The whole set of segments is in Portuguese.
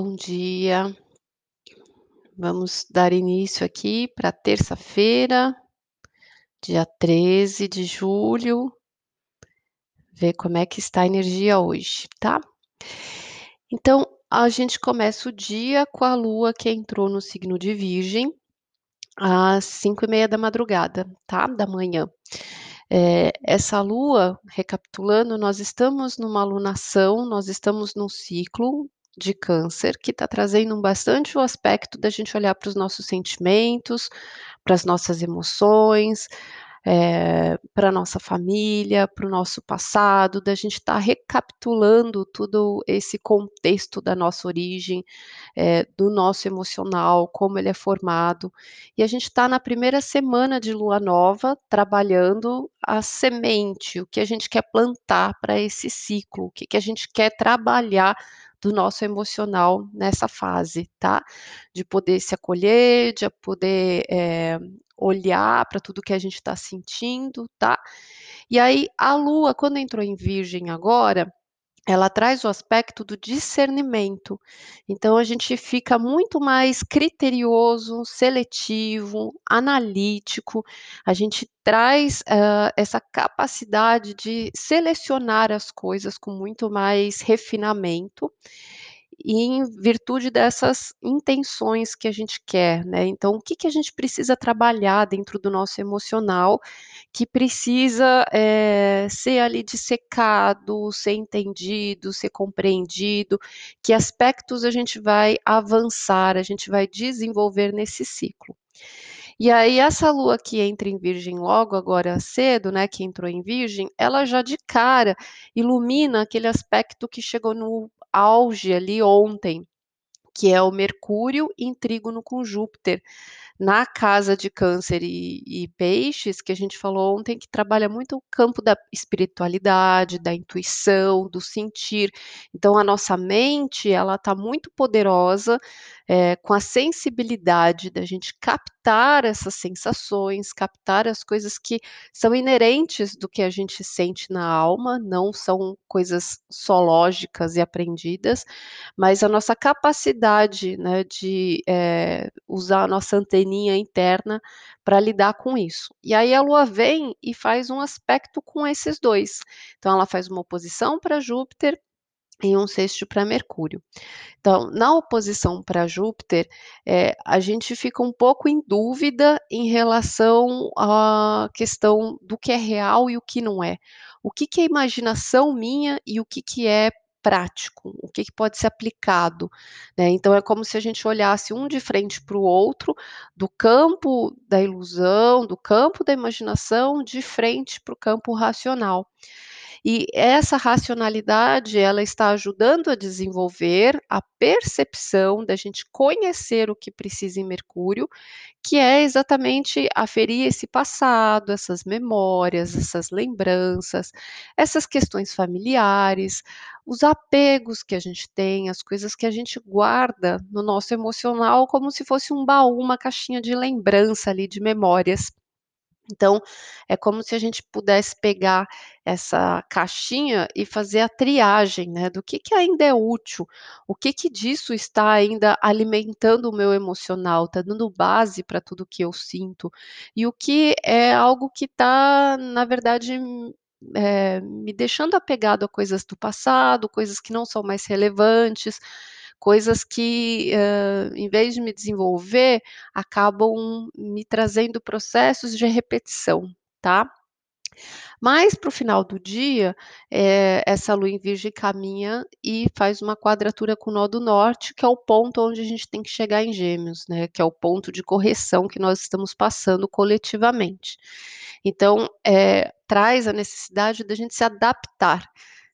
Bom dia. Vamos dar início aqui pra terça-feira, dia 13 de julho. Ver como é que está a energia hoje, tá? Então, a gente começa o dia com a lua que entrou no signo de Virgem, às 5h30, tá, da manhã. Eh, essa lua, recapitulando, nós estamos numa alunação, nós estamos num ciclo de Câncer, que tá trazendo bastante o aspecto da gente olhar para os nossos sentimentos, para as nossas emoções, eh, pra nossa família, para o nosso passado, da gente estar recapitulando tudo esse contexto da nossa origem, eh, do nosso emocional, como ele é formado. E a gente tá na primeira semana de lua nova, trabalhando a semente, o que a gente quer plantar pra esse ciclo, o que que a gente quer trabalhar do nosso emocional nessa fase, tá? De poder se acolher, de poder, eh, olhar pra tudo que a gente tá sentindo, tá? E aí, a lua, quando entrou em Virgem agora, ela traz o aspecto do discernimento. Então a gente fica muito mais criterioso, seletivo, analítico, a gente traz, hã, essa capacidade de selecionar as coisas com muito mais refinamento, e em virtude dessas intenções que a gente quer, né. Então o que que a gente precisa trabalhar dentro do nosso emocional, que precisa, eh, ser ali dissecado, ser entendido, ser compreendido, que aspectos a gente vai avançar, a gente vai desenvolver nesse ciclo. E aí essa lua que entra em Virgem logo agora cedo, né, que entrou em Virgem, ela já de cara ilumina aquele aspecto que chegou no auge ali ontem, que é o Mercúrio em trígono com Júpiter, na casa de Câncer e e Peixes, que a gente falou ontem, que trabalha muito o campo da espiritualidade, da intuição, do sentir. Então a nossa mente, ela tá muito poderosa, eh, com a sensibilidade da gente captar essas sensações, captar as coisas que são inerentes do que a gente sente na alma, não são coisas só lógicas e aprendidas, mas a nossa capacidade, né, de, eh, usar a nossa anteninha interna pra lidar com isso. E aí a lua vem e faz um aspecto com esses 2. Então ela faz uma oposição pra Júpiter e um sextil pra Mercúrio. Então, na oposição pra Júpiter, eh, a gente fica um pouco em dúvida em relação à questão do que é real e o que não é. O que que é imaginação minha e o que que é prático, o que que pode ser aplicado, né. Então é como se a gente olhasse um de frente para o outro, do campo da ilusão, do campo da imaginação, de frente para o campo racional. E essa racionalidade, ela está ajudando a desenvolver a percepção da gente conhecer o que precisa em Mercúrio, que é exatamente aferir esse passado, essas memórias, essas lembranças, essas questões familiares, os apegos que a gente tem, as coisas que a gente guarda no nosso emocional como se fosse um baú, uma caixinha de lembrança ali de memórias. Então, é como se a gente pudesse pegar essa caixinha e fazer a triagem, né, do que que ainda é útil, o que que disso está ainda alimentando o meu emocional, tá dando base pra tudo que eu sinto, e o que é algo que tá, na verdade, eh, me deixando apegado a coisas do passado, coisas que não são mais relevantes, coisas que, hã, em vez de me desenvolver, acabam me trazendo processos de repetição, tá? Mas para o final do dia, eh, essa lua em Virgem caminha e faz uma quadratura com o nó do norte, que é o ponto onde a gente tem que chegar em Gêmeos, né, que é o ponto de correção que nós estamos passando coletivamente. Então, eh, traz a necessidade da gente se adaptar,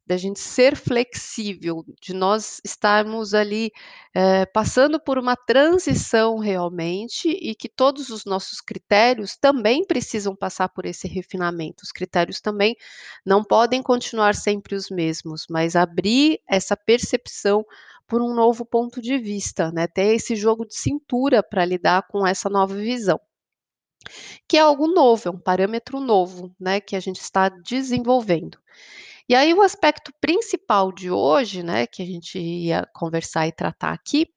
da gente ser flexível, de nós estarmos ali, eh, passando por uma transição realmente e que todos os nossos critérios também precisam passar por esse refinamento, os critérios também não podem continuar sempre os mesmos, mas abrir essa percepção por um novo ponto de vista, né, ter esse jogo de cintura pra lidar com essa nova visão. Que é algo novo, é um parâmetro novo, né, que a gente está desenvolvendo. E aí o aspecto principal de hoje, né, que a gente ia conversar e tratar aqui,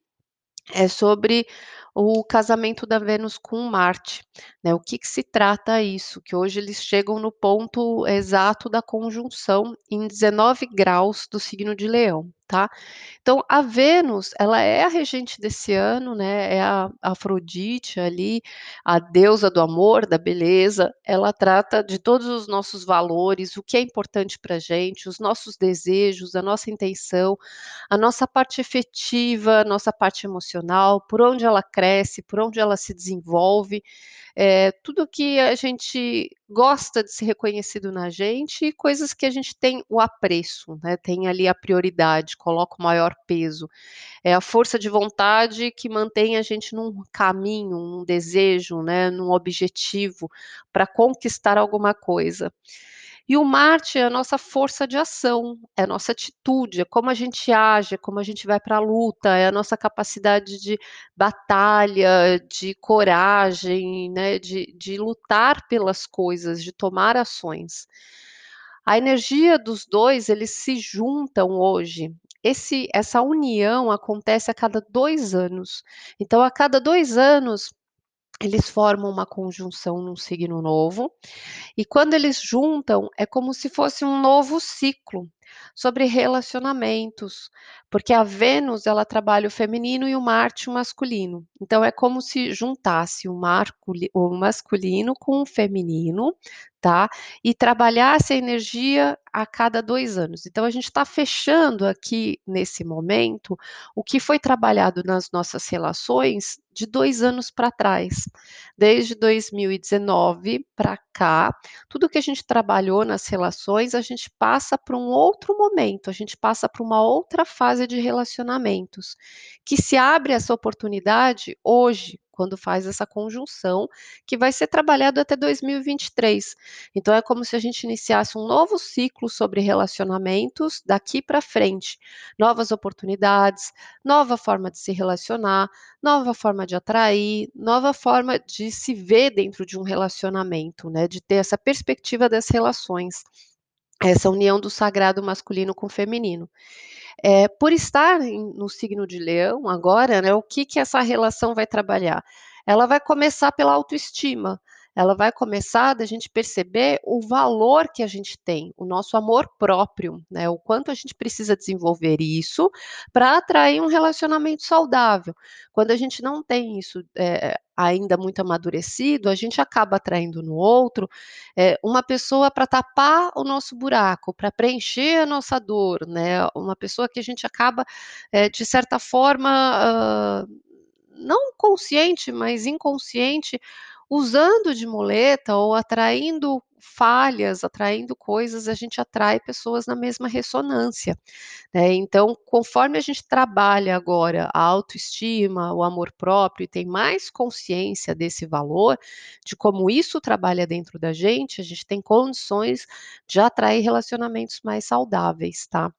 é sobre o casamento da Vênus com Marte, né, o que que se trata isso, que hoje eles chegam no ponto exato da conjunção em 19 graus do signo de Leão, tá. Então a Vênus, ela é a regente desse ano, né, é a Afrodite ali, a deusa do amor, da beleza, ela trata de todos os nossos valores, o que é importante pra gente, os nossos desejos, a nossa intenção, a nossa parte efetiva, a nossa parte emocional, por onde ela cresce, por onde ela se desenvolve, eh, tudo que a gente gosta de ser reconhecido na gente e coisas que a gente tem o apreço, né, tem ali a prioridade, coloca o maior peso. É a força de vontade que mantém a gente num caminho, num desejo, né, num objetivo, pra conquistar alguma coisa. E o Marte é a nossa força de ação, é a nossa atitude, é como a gente age, é como a gente vai pra luta, é a nossa capacidade de batalha, de coragem, né, de de lutar pelas coisas, de tomar ações. A energia dos 2, eles se juntam hoje, esse essa união acontece a cada 2 anos, então a cada 2 anos, eles formam uma conjunção num signo novo, e quando eles juntam, é como se fosse um novo ciclo, sobre relacionamentos, porque a Vênus ela trabalha o feminino e o Marte o masculino, então é como se juntasse o o masculino com o feminino, tá, e trabalhasse a energia a cada 2 anos. Então a gente tá fechando aqui, nesse momento, o que foi trabalhado nas nossas relações de 2 anos pra trás. Desde 2019 pra cá, tudo que a gente trabalhou nas relações, a gente passa pra um outro momento, a gente passa pra uma outra fase de relacionamentos, que se abre essa oportunidade hoje, quando faz essa conjunção, que vai ser trabalhado até 2023. Então é como se a gente iniciasse um novo ciclo sobre relacionamentos daqui pra frente, novas oportunidades, nova forma de se relacionar, nova forma de atrair, nova forma de se ver dentro de um relacionamento, né, de ter essa perspectiva das relações, essa união do sagrado masculino com o feminino. Eh, por estar no signo de Leão agora, né, o que que essa relação vai trabalhar? Ela vai começar pela autoestima, ela vai começar da gente perceber o valor que a gente tem, o nosso amor próprio, né, o quanto a gente precisa desenvolver isso, pra atrair um relacionamento saudável. Quando a gente não tem isso, eh, ainda muito amadurecido, a gente acaba atraindo no outro, eh, uma pessoa pra tapar o nosso buraco, pra preencher a nossa dor, né, uma pessoa que a gente acaba, eh, de certa forma, hã, não consciente, mas inconsciente, usando de muleta ou atraindo falhas, atraindo coisas, a gente atrai pessoas na mesma ressonância, né. Então, conforme a gente trabalha agora a autoestima, o amor próprio e tem mais consciência desse valor, de como isso trabalha dentro da gente, a gente tem condições de atrair relacionamentos mais saudáveis, tá.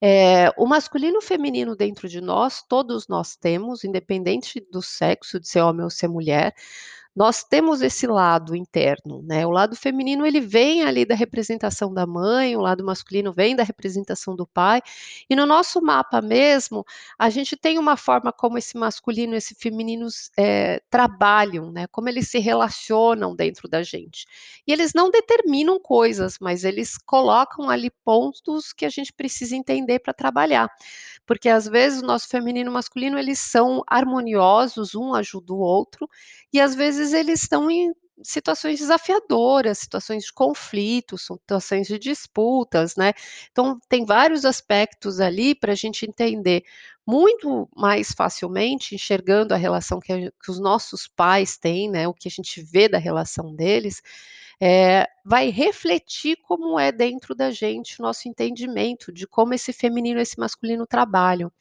Eh, o masculino e o feminino dentro de nós, todos nós temos, independente do sexo, de ser homem ou ser mulher, nós temos esse lado interno, né, o lado feminino ele vem ali da representação da mãe, o lado masculino vem da representação do pai, e no nosso mapa mesmo, a gente tem uma forma como esse masculino e esse femininos, eh, trabalham, né, como eles se relacionam dentro da gente. E eles não determinam coisas, mas eles colocam ali pontos que a gente precisa entender pra trabalhar. Porque às vezes o nosso feminino e masculino eles são harmoniosos, um ajuda o outro, e às vezes eles estão em situações desafiadoras, situações de conflitos, situações de disputas, né. Então tem vários aspectos ali pra gente entender muito mais facilmente, enxergando a relação que a que os nossos pais têm, né, o que a gente vê da relação deles, eh, vai refletir como é dentro da gente o nosso entendimento de como esse feminino e esse masculino trabalham.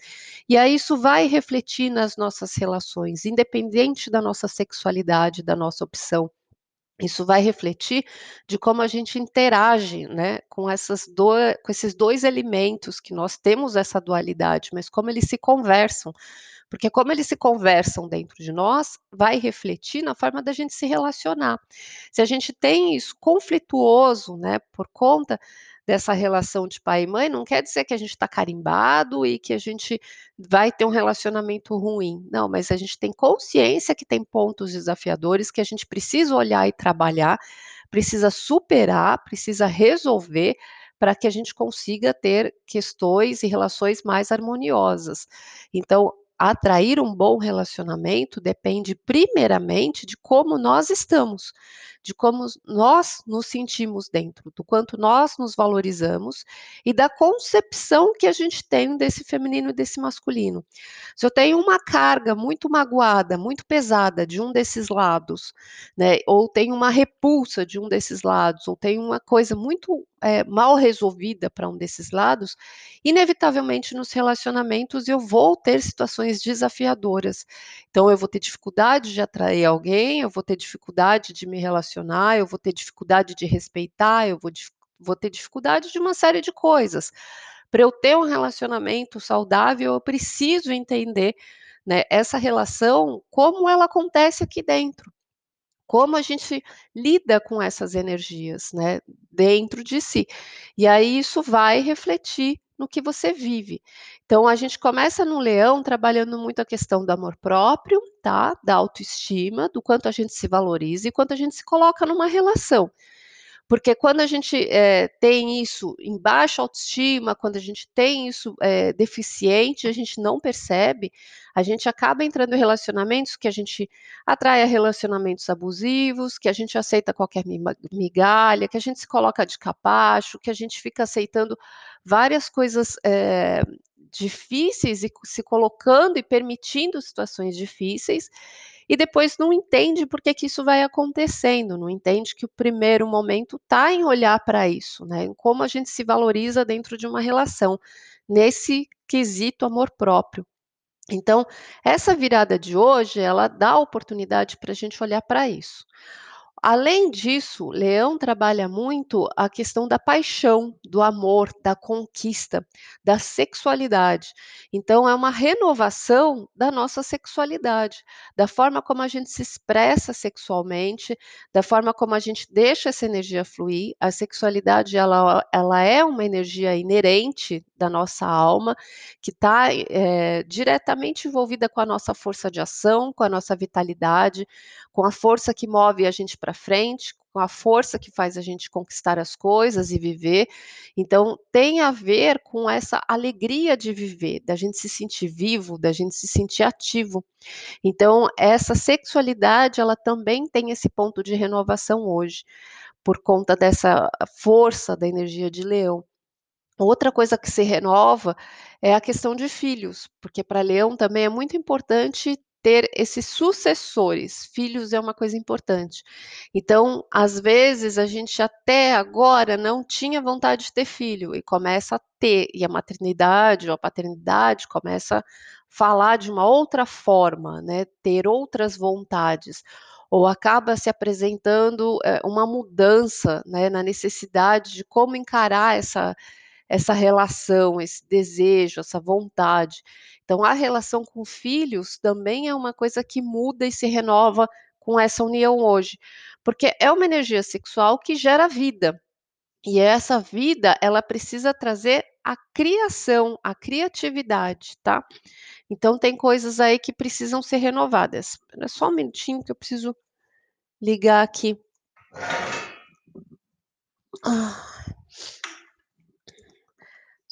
E aí isso vai refletir nas nossas relações, independente da nossa sexualidade, da nossa opção. Isso vai refletir de como a gente interage, né, com essas do com esses 2 elementos que nós temos essa dualidade, mas como eles se conversam, porque como eles se conversam dentro de nós, vai refletir na forma da gente se relacionar. Se a gente tem isso conflituoso, né, por conta dessa relação de pai e mãe, não quer dizer que a gente está carimbado e que a gente vai ter um relacionamento ruim. Não, mas a gente tem consciência que tem pontos desafiadores que a gente precisa olhar e trabalhar, precisa superar, precisa resolver para que a gente consiga ter questões e relações mais harmoniosas. Então, atrair um bom relacionamento depende primeiramente de como nós estamos, de como nós nos sentimos dentro, do quanto nós nos valorizamos e da concepção que a gente tem desse feminino e desse masculino. Se eu tenho uma carga muito magoada, muito pesada de um desses lados, né, ou tenho uma repulsa de um desses lados, ou tenho uma coisa muito é, mal resolvida para um desses lados, inevitavelmente nos relacionamentos eu vou ter situações desafiadoras. Então, eu vou ter dificuldade de atrair alguém, eu vou ter dificuldade de me relacionar, eu vou ter dificuldade de respeitar, eu vou, vou ter dificuldade de uma série de coisas. Para eu ter um relacionamento saudável, eu preciso entender né, essa relação, como ela acontece aqui dentro como a gente lida com essas energias, né, dentro de si. E aí isso vai refletir no que você vive. Então a gente começa no leão trabalhando muito a questão do amor próprio, tá? Da autoestima, do quanto a gente se valoriza e quanto a gente se coloca numa relação. Porque quando a gente é, tem isso em baixa autoestima, quando a gente tem isso é, deficiente, a gente não percebe, a gente acaba entrando em relacionamentos que a gente atrai a relacionamentos abusivos, que a gente aceita qualquer migalha, que a gente se coloca de capacho, que a gente fica aceitando várias coisas é, difíceis e se colocando e permitindo situações difíceis e depois não entende por que, que isso vai acontecendo, não entende que o primeiro momento está em olhar para isso, né? Em como a gente se valoriza dentro de uma relação, nesse quesito amor próprio. Então, essa virada de hoje, ela dá oportunidade para a gente olhar para isso. Além disso, Leão trabalha muito a questão da paixão, do amor, da conquista, da sexualidade. Então, é uma renovação da nossa sexualidade, da forma como a gente se expressa sexualmente, da forma como a gente deixa essa energia fluir. A sexualidade ela, ela é uma energia inerente da nossa alma, que está é, eh, diretamente envolvida com a nossa força de ação, com a nossa vitalidade, com a força que move a gente para frente, com a força que faz a gente conquistar as coisas e viver. Então, tem a ver com essa alegria de viver, da gente se sentir vivo, da gente se sentir ativo. Então, essa sexualidade, ela também tem esse ponto de renovação hoje, por conta dessa força da energia de leão. Outra coisa que se renova é a questão de filhos, porque para leão também é muito importante ter esses sucessores. Filhos é uma coisa importante. Então, às vezes, a gente até agora não tinha vontade de ter filho e começa a ter, e a maternidade ou a paternidade começa a falar de uma outra forma, né? Ter outras vontades ou acaba se apresentando é, uma mudança né, na necessidade de como encarar essa, essa relação, esse desejo, essa vontade. Então, a relação com filhos também é uma coisa que muda e se renova com essa união hoje, porque é uma energia sexual que gera vida. E essa vida, ela precisa trazer a criação, a criatividade, tá? Então tem coisas aí que precisam ser renovadas. É só um minutinho que eu preciso ligar aqui. Ah.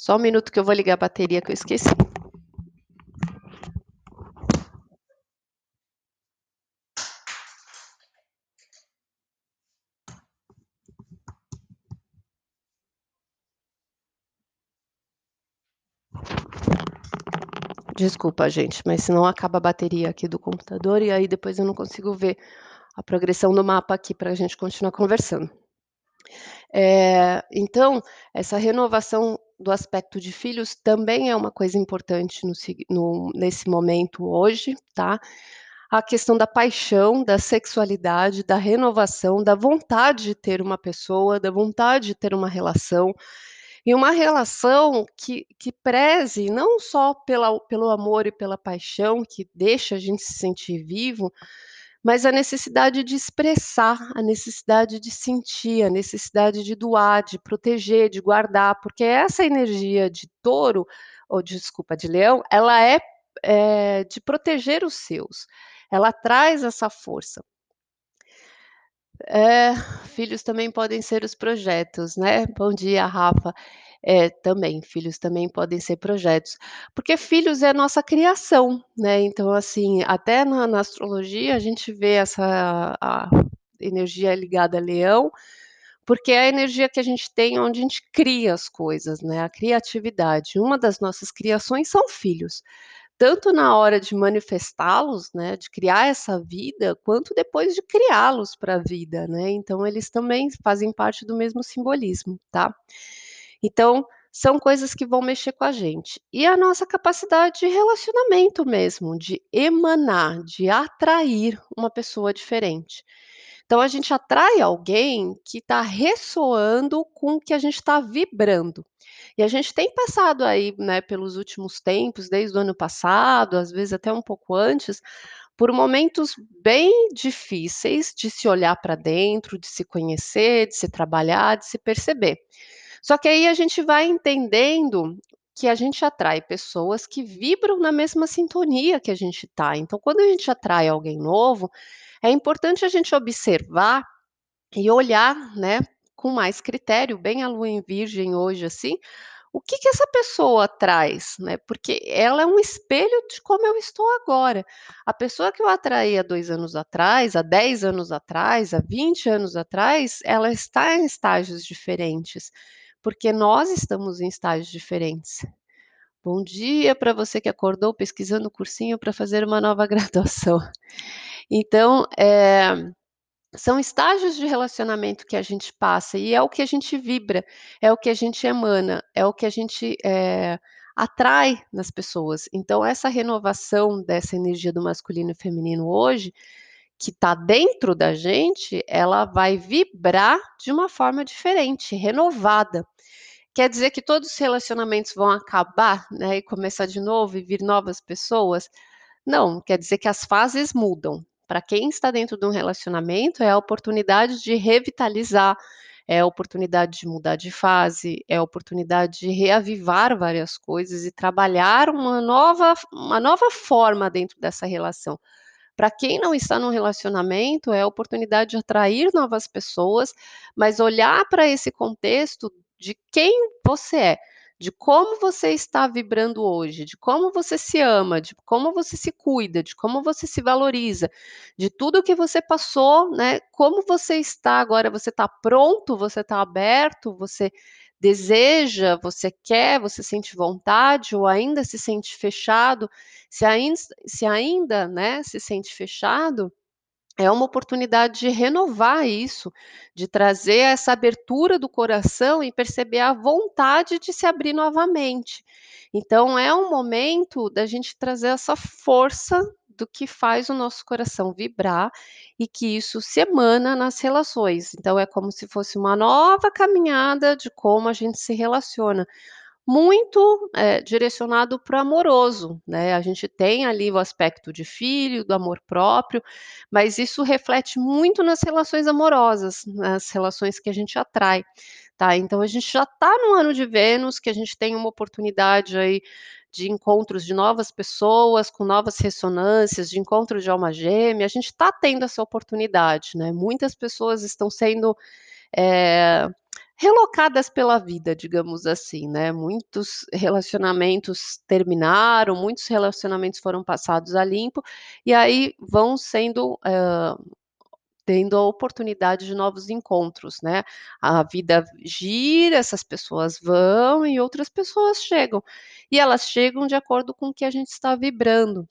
Só um minuto que eu vou ligar a bateria que eu esqueci. Desculpa, gente, mas senão acaba a bateria aqui do computador e aí depois eu não consigo ver a progressão do mapa aqui para a gente continuar conversando. É, então, essa renovação do aspecto de filhos também é uma coisa importante no, no, nesse momento hoje, tá? A questão da paixão, da sexualidade, da renovação, da vontade de ter uma pessoa, da vontade de ter uma relação, e uma relação que, que preze não só pela, pelo amor e pela paixão, que deixa a gente se sentir vivo, mas a necessidade de expressar, a necessidade de sentir, a necessidade de doar, de proteger, de guardar, porque essa energia de touro, ou desculpa, de leão, ela é, é de proteger os seus, ela traz essa força. É, filhos também podem ser os projetos, né. Bom dia, Rafa. É, também, filhos também podem ser projetos, porque filhos é a nossa criação, né, então, assim, até na na astrologia a gente vê essa a energia ligada a leão, porque é a energia que a gente tem onde a gente cria as coisas, né, a criatividade. Uma das nossas criações são filhos tanto na hora de manifestá-los, né, de criar essa vida, quanto depois de criá-los para a vida, né, então eles também fazem parte do mesmo simbolismo, tá. Então, são coisas que vão mexer com a gente. E a nossa capacidade de relacionamento mesmo, de emanar, de atrair uma pessoa diferente. Então a gente atrai alguém que está ressoando com o que a gente está vibrando. E a gente tem passado aí, né, pelos últimos tempos, desde o ano passado, às vezes até um pouco antes, por momentos bem difíceis de se olhar para dentro, de se conhecer, de se trabalhar, de se perceber. Só que aí a gente vai entendendo que a gente atrai pessoas que vibram na mesma sintonia que a gente está. Então, quando a gente atrai alguém novo, é importante a gente observar e olhar, né, com mais critério, bem a lua em virgem hoje, assim, o que que essa pessoa traz, né, porque ela é um espelho de como eu estou agora. A pessoa que eu atraí há 2 anos atrás, há 10 anos atrás, há 20 anos atrás, ela está em estágios diferentes, porque nós estamos em estágios diferentes. Bom dia para você que acordou pesquisando cursinho para fazer uma nova graduação. Então, eh, são estágios de relacionamento que a gente passa e é o que a gente vibra, é o que a gente emana, é o que a gente, eh, atrai nas pessoas. Então essa renovação dessa energia do masculino e feminino hoje, que está dentro da gente, ela vai vibrar de uma forma diferente, renovada. Quer dizer que todos os relacionamentos vão acabar, né, e começar de novo e vir novas pessoas? Não, quer dizer que as fases mudam. Para quem está dentro de um relacionamento, é a oportunidade de revitalizar, é a oportunidade de mudar de fase, é a oportunidade de reavivar várias coisas e trabalhar uma nova uma nova forma dentro dessa relação. Para quem não está num relacionamento, é a oportunidade de atrair novas pessoas, mas olhar para esse contexto de quem você é de como você está vibrando hoje, de como você se ama, de como você se cuida, de como você se valoriza, de tudo que você passou, né? Como você está agora? Você está pronto? Você está aberto? Você deseja? Você quer? Você sente vontade ou ainda se sente fechado? Se ainda, se ainda, né, se sente fechado, é uma oportunidade de renovar isso, de trazer essa abertura do coração e perceber a vontade de se abrir novamente. Então, é um momento da gente trazer essa força do que faz o nosso coração vibrar e que isso se emana nas relações. Então, é como se fosse uma nova caminhada de como a gente se relaciona muito, eh, direcionado para o amoroso, né, a gente tem ali o aspecto de filho, do amor próprio, mas isso reflete muito nas relações amorosas, nas relações que a gente atrai, tá. Então a gente já está no ano de Vênus, que a gente tem uma oportunidade aí de encontros de novas pessoas, com novas ressonâncias, de encontro de alma gêmea, a gente está tendo essa oportunidade, né, muitas pessoas estão sendo, eh relocadas pela vida, digamos assim, né. Muitos relacionamentos terminaram, muitos relacionamentos foram passados a limpo, e aí vão sendo, hã, tendo a oportunidade de novos encontros, né. A vida gira, essas pessoas vão e outras pessoas chegam, e elas chegam de acordo com o que a gente está vibrando.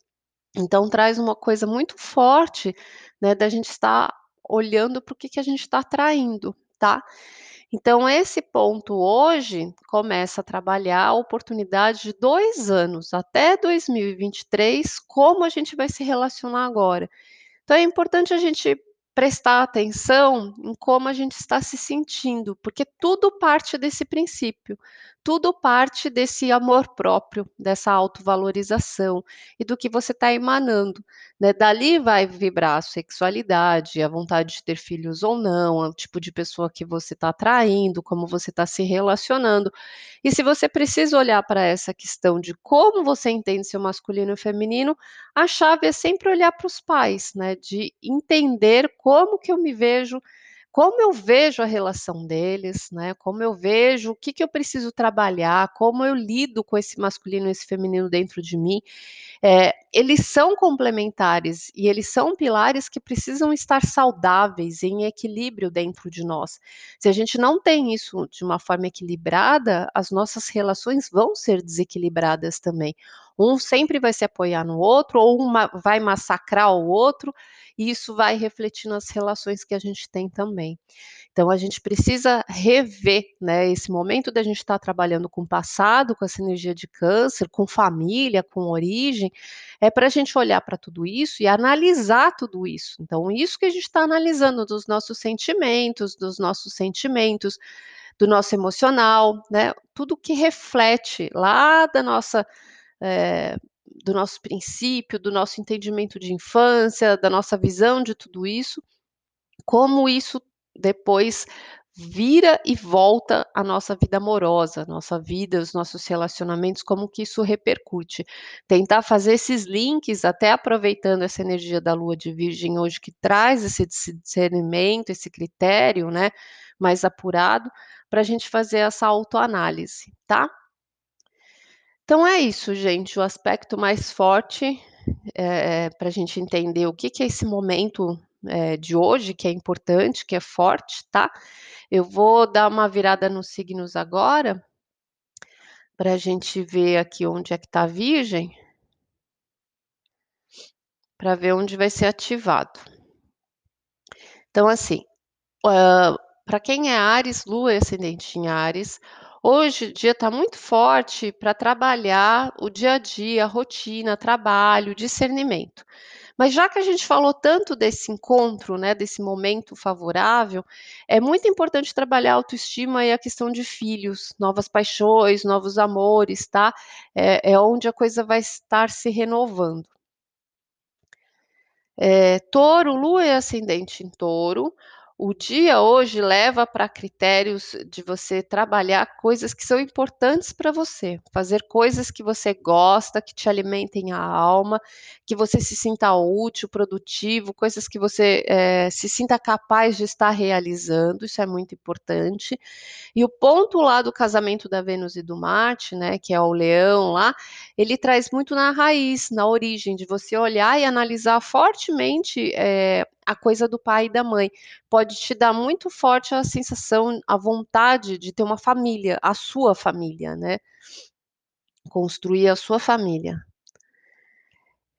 Então traz uma coisa muito forte, né, da gente estar olhando para o que que a gente está atraindo, tá. Então, esse ponto hoje começa a trabalhar a oportunidade de 2 anos, até 2023, como a gente vai se relacionar agora. Então, é importante a gente prestar atenção em como a gente está se sentindo, porque tudo parte desse princípio, tudo parte desse amor próprio, dessa autovalorização e do que você está emanando. Né? Dali vai vibrar a sexualidade, a vontade de ter filhos ou não, o tipo de pessoa que você está atraindo, como você está se relacionando. E se você precisa olhar para essa questão de como você entende seu masculino e feminino, a chave é sempre olhar para os pais, né? De entender como que eu me vejo, como eu vejo a relação deles, né? Como eu vejo o que, que eu preciso trabalhar, como eu lido com esse masculino e esse feminino dentro de mim. É, eles são complementares e eles são pilares que precisam estar saudáveis, em equilíbrio dentro de nós. Se a gente não tem isso de uma forma equilibrada, as nossas relações vão ser desequilibradas também. Um sempre vai se apoiar no outro, ou um vai massacrar o outro, e isso vai refletir nas relações que a gente tem também. Então a gente precisa rever, né, esse momento da gente estar tá trabalhando com o passado, com essa energia de câncer, com família, com origem, é para a gente olhar para tudo isso e analisar tudo isso. Então isso que a gente está analisando dos nossos sentimentos, dos nossos sentimentos, do nosso emocional, né, tudo que reflete lá da nossa é, do nosso princípio, do nosso entendimento de infância, da nossa visão de tudo isso, como isso depois vira e volta a nossa vida amorosa, nossa vida, os nossos relacionamentos, como que isso repercute. Tentar fazer esses links, até aproveitando essa energia da lua de virgem hoje, que traz esse discernimento, esse critério, né, mais apurado, para a gente fazer essa autoanálise, tá? Então é isso, gente. O aspecto mais forte é, para a gente entender o que, que é esse momento é, de hoje, que é importante, que é forte, tá? Eu vou dar uma virada nos signos agora, para a gente ver aqui onde é que está a Virgem, para ver onde vai ser ativado. Então, assim, uh, para quem é Ares, Lua e ascendente em Ares, Hoje o dia está muito forte para trabalhar o dia a dia, rotina, trabalho, discernimento. Mas já que a gente falou tanto desse encontro, né, desse momento favorável, é muito importante trabalhar a autoestima e a questão de filhos, novas paixões, novos amores, tá? É, é onde a coisa vai estar se renovando. É, touro, lua e ascendente em touro. O dia hoje leva para critérios de você trabalhar coisas que são importantes para você, fazer coisas que você gosta, que te alimentem a alma, que você se sinta útil, produtivo, coisas que você é, se sinta capaz de estar realizando, isso é muito importante. E o ponto lá do casamento da Vênus e do Marte, né, que é o leão lá, ele traz muito na raiz, na origem, de você olhar e analisar fortemente é, a coisa do pai e da mãe. Pode te dar muito forte a sensação, a vontade de ter uma família, a sua família, né? Construir a sua família.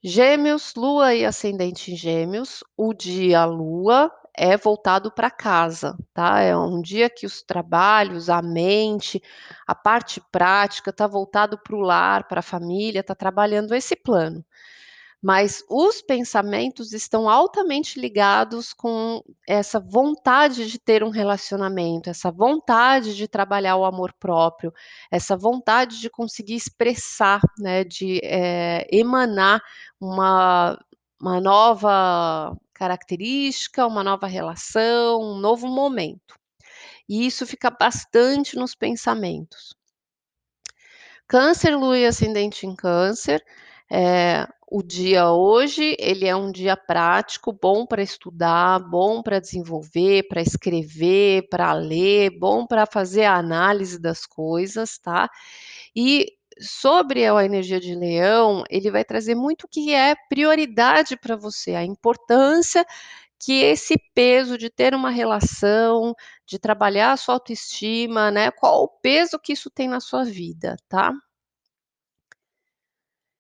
Gêmeos, lua e ascendente em gêmeos, o dia lua é voltado para casa, tá? É um dia que os trabalhos, a mente, a parte prática está voltado para o lar, para a família, está trabalhando esse plano mas os pensamentos estão altamente ligados com essa vontade de ter um relacionamento, essa vontade de trabalhar o amor próprio, essa vontade de conseguir expressar, né, de é, emanar uma, uma nova característica, uma nova relação, um novo momento. E isso fica bastante nos pensamentos. Câncer, lua e ascendente em câncer, é, o dia hoje, ele é um dia prático, bom para estudar, bom para desenvolver, para escrever, para ler, bom para fazer a análise das coisas, tá? E sobre a energia de leão, ele vai trazer muito o que é prioridade para você, a importância que esse peso de ter uma relação, de trabalhar a sua autoestima, né? Qual o peso que isso tem na sua vida, tá?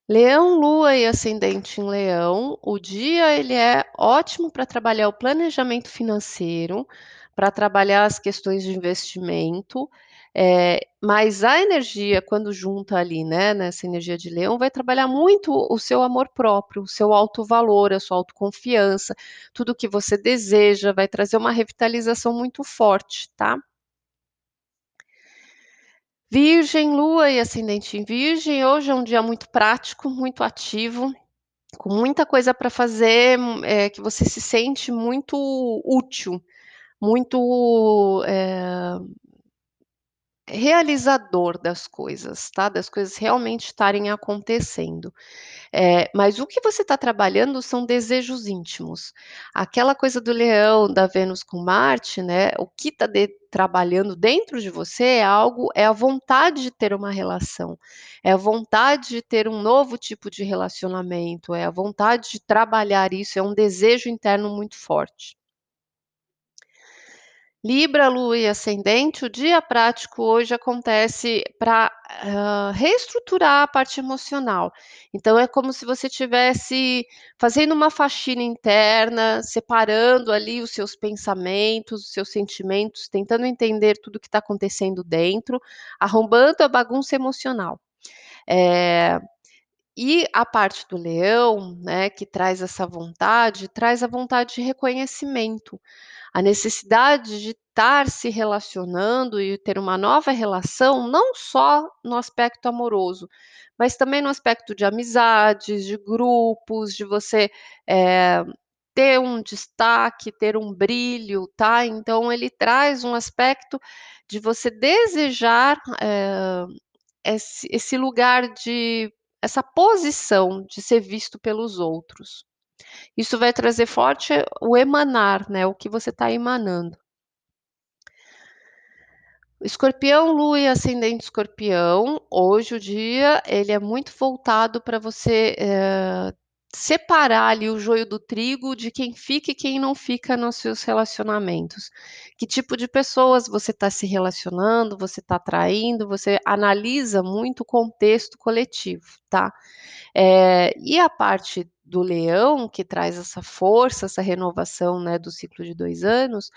Leão, Lua e ascendente em Leão, o dia ele é ótimo para trabalhar o planejamento financeiro, para trabalhar as questões de investimento, É, mas a energia, quando junta ali, né, nessa energia de leão, vai trabalhar muito o seu amor próprio, o seu alto valor, a sua autoconfiança, tudo que você deseja, vai trazer uma revitalização muito forte, tá? Virgem, Lua e Ascendente em Virgem, hoje é um dia muito prático, muito ativo, com muita coisa para fazer, é, que você se sente muito útil, muito é, realizador das coisas, tá? Das coisas realmente estarem acontecendo. É, mas o que você está trabalhando são desejos íntimos. Aquela coisa do leão, da Vênus com Marte, né? O que está de, trabalhando dentro de você é algo, é a vontade de ter uma relação, é a vontade de ter um novo tipo de relacionamento, é a vontade de trabalhar isso, é um desejo interno muito forte. Libra, Lua e Ascendente, o dia prático hoje acontece para uh, reestruturar a parte emocional. Então, é como se você estivesse fazendo uma faxina interna, separando ali os seus pensamentos, os seus sentimentos, tentando entender tudo que está acontecendo dentro, arrombando a bagunça emocional. É, e a parte do leão, né, que traz essa vontade, traz a vontade de reconhecimento a necessidade de estar se relacionando e ter uma nova relação, não só no aspecto amoroso, mas também no aspecto de amizades, de grupos, de você é, ter um destaque, ter um brilho, tá? Então ele traz um aspecto de você desejar é, esse, esse lugar de essa posição de ser visto pelos outros. Isso vai trazer forte o emanar, né? O que você está emanando. Escorpião, Lua e Ascendente Escorpião, hoje o dia ele é muito voltado para você é, separar ali o joio do trigo de quem fica e quem não fica nos seus relacionamentos. Que tipo de pessoas você está se relacionando, você está atraindo, você analisa muito o contexto coletivo, tá? É, e a parte do leão, que traz essa força, essa renovação né, do ciclo de dois anos,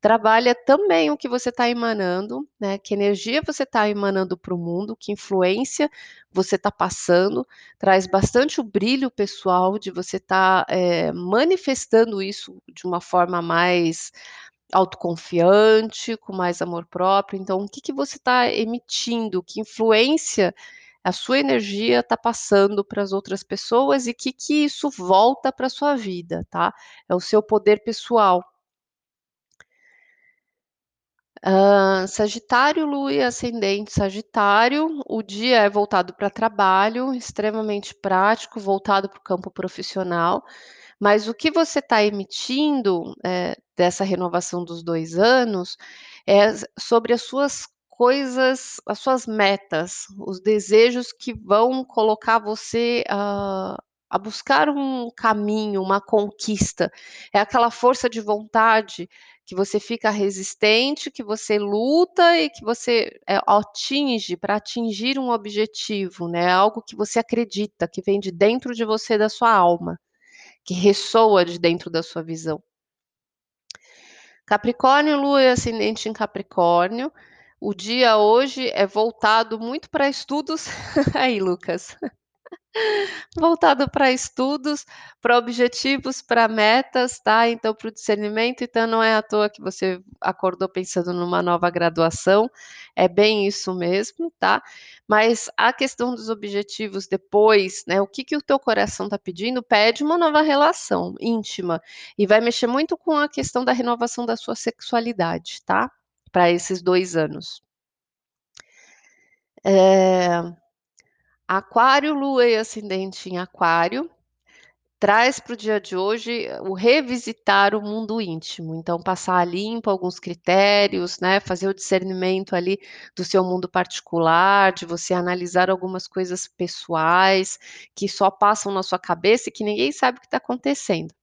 trabalha também o que você está emanando, né? Que energia você está emanando para o mundo, que influência você está passando, traz bastante o brilho pessoal de você estar tá, é, manifestando isso de uma forma mais autoconfiante, com mais amor próprio. Então, o que, que você está emitindo? Que influência a sua energia está passando para as outras pessoas e que, que isso volta para a sua vida, tá? É o seu poder pessoal. Uh, sagitário, Lua e ascendente Sagitário, o dia é voltado para trabalho, extremamente prático, voltado para o campo profissional, mas o que você está emitindo é, dessa renovação dos dois anos é sobre as suas coisas, as suas metas, os desejos que vão colocar você a, a buscar um caminho, uma conquista. É aquela força de vontade que você fica resistente, que você luta e que você é, atinge para atingir um objetivo, né? Algo que você acredita, que vem de dentro de você, da sua alma, que ressoa de dentro da sua visão. Capricórnio, Lua e ascendente em Capricórnio o dia hoje é voltado muito para estudos. Aí, Lucas. voltado para estudos, para objetivos, para metas, tá? Então, para o discernimento, então não é à toa que você acordou pensando numa nova graduação, é bem isso mesmo, tá? Mas a questão dos objetivos depois, né? O que, que o teu coração está pedindo? Pede uma nova relação íntima e vai mexer muito com a questão da renovação da sua sexualidade, tá? Para esses dois anos. É, aquário, Lua e ascendente em Aquário traz para o dia de hoje o revisitar o mundo íntimo. Então, passar a limpo alguns critérios, né? Fazer o discernimento ali do seu mundo particular, de você analisar algumas coisas pessoais que só passam na sua cabeça e que ninguém sabe o que está acontecendo.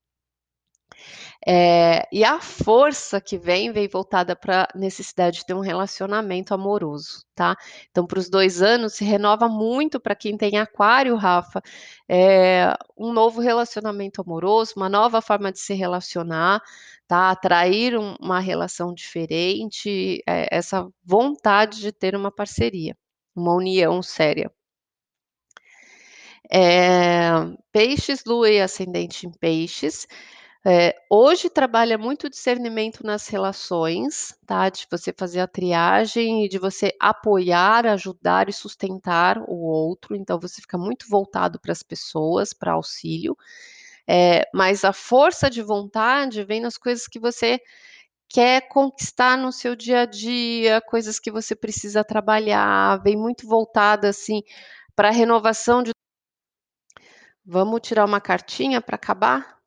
Eh, e a força que vem, vem voltada pra necessidade de ter um relacionamento amoroso, tá. Então para os 2 anos se renova muito para quem tem aquário, Rafa, eh, um novo relacionamento amoroso, uma nova forma de se relacionar, tá, atrair um uma relação diferente, eh, essa vontade de ter uma parceria, uma união séria. Eh, peixes, lua e ascendente em peixes, eh, hoje trabalha muito discernimento nas relações, tá, de você fazer a triagem e de você apoiar, ajudar e sustentar o outro, então você fica muito voltado para as pessoas, pra auxílio, eh, mas a força de vontade vem nas coisas que você quer conquistar no seu dia a dia, coisas que você precisa trabalhar, vem muito voltada, assim, pra renovação de. Vamos tirar uma cartinha para acabar?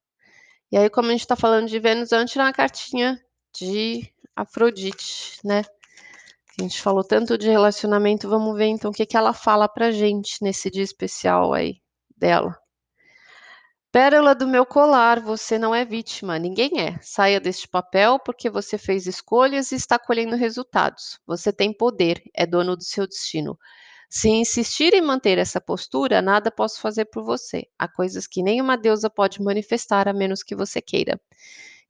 E aí como a gente está falando de Vênus, vamos tirar uma cartinha de Afrodite, né. A gente falou tanto de relacionamento, vamos ver então o que que ela fala pra gente nesse dia especial aí dela. Pérola do meu colar, você não é vítima, ninguém é. Saia deste papel, porque você fez escolhas e está colhendo resultados. Você tem poder, é dono do seu destino. Se insistir em manter essa postura, nada posso fazer por você. Há coisas que nem uma deusa pode manifestar, a menos que você queira.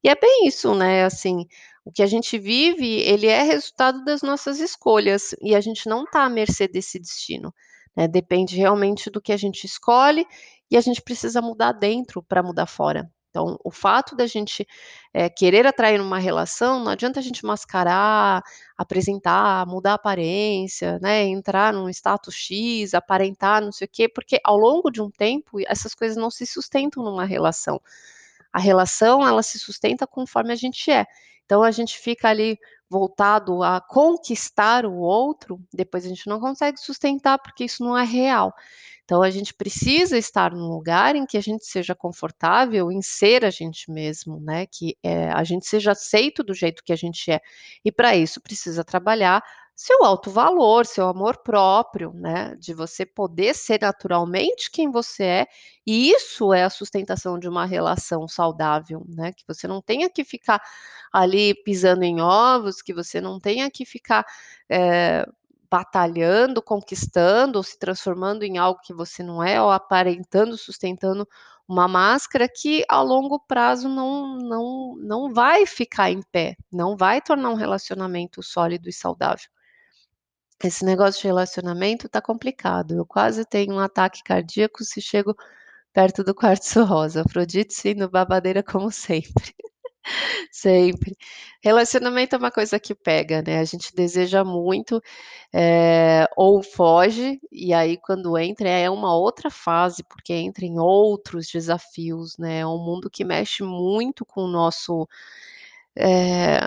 E é bem isso, né, assim, o que a gente vive, ele é resultado das nossas escolhas, e a gente não tá à mercê desse destino, né, depende realmente do que a gente escolhe, e a gente precisa mudar dentro pra mudar fora. Então, o fato da gente, eh, querer atrair uma relação, não adianta a gente mascarar, apresentar, mudar a aparência, né, entrar num status X, aparentar não sei o quê, porque ao longo de um tempo essas coisas não se sustentam numa relação. A relação ela se sustenta conforme a gente é. Então a gente fica ali voltado a conquistar o outro, depois a gente não consegue sustentar, porque isso não é real. Então a gente precisa estar num lugar em que a gente seja confortável em ser a gente mesmo, né, que, eh, a gente seja aceito do jeito que a gente é. E pra isso precisa trabalhar seu alto valor, seu amor próprio, né, de você poder ser naturalmente quem você é, e isso é a sustentação de uma relação saudável, né, que você não tenha que ficar ali pisando em ovos, que você não tenha que ficar, eh, batalhando, conquistando ou se transformando em algo que você não é, ou aparentando, sustentando uma máscara que a longo prazo não não não vai ficar em pé, não vai tornar um relacionamento sólido e saudável. Esse negócio de relacionamento tá complicado, eu quase tenho um ataque cardíaco se chego perto do quartzo rosa. Afrodite sendo babadeira como sempre. Sempre. Relacionamento é uma coisa que pega, né, a gente deseja muito, eh, ou foge, e aí quando entra é uma outra fase, porque entra em outros desafios, né, é um mundo que mexe muito com o nosso, eh,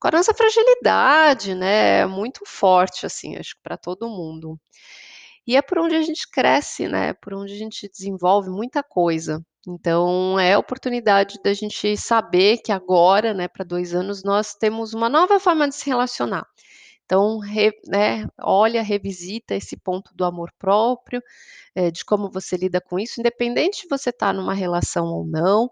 com a nossa fragilidade, né, é muito forte, assim, acho que pra todo mundo. E é por onde a gente cresce, né, por onde a gente desenvolve muita coisa. Então é a oportunidade da gente saber que agora, né, pra 2 anos nós temos uma nova forma de se relacionar. Então re né, olha, revisita esse ponto do amor próprio, eh, de como você lida com isso, independente de você estar numa relação ou não,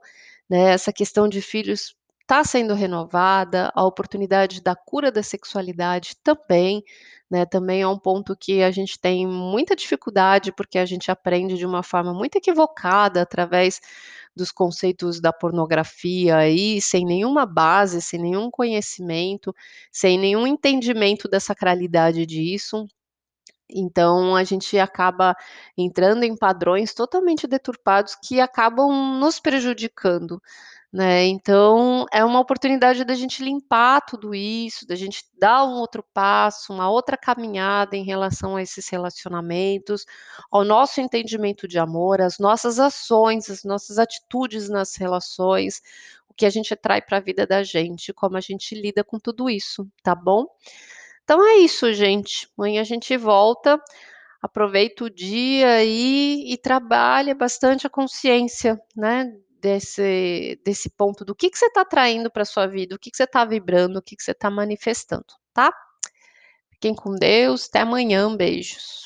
né, essa questão de filhos tá sendo renovada, a oportunidade da cura da sexualidade também, né, também é um ponto que a gente tem muita dificuldade, porque a gente aprende de uma forma muito equivocada através dos conceitos da pornografia aí, sem nenhuma base, sem nenhum conhecimento, sem nenhum entendimento da sacralidade disso. Então a gente acaba entrando em padrões totalmente deturpados que acabam nos prejudicando, né, então é uma oportunidade da gente limpar tudo isso, da gente dar um outro passo, uma outra caminhada em relação a esses relacionamentos, ao nosso entendimento de amor, às nossas ações, as nossas atitudes nas relações, o que a gente atrai pra vida da gente, como a gente lida com tudo isso, tá bom? Então é isso gente, amanhã a gente volta, aproveita o dia aí e trabalha bastante a consciência, né, desse desse ponto do que que você tá atraindo pra sua vida, o que que você tá vibrando, o que que você tá manifestando, tá? Fiquem com Deus, até amanhã, beijos.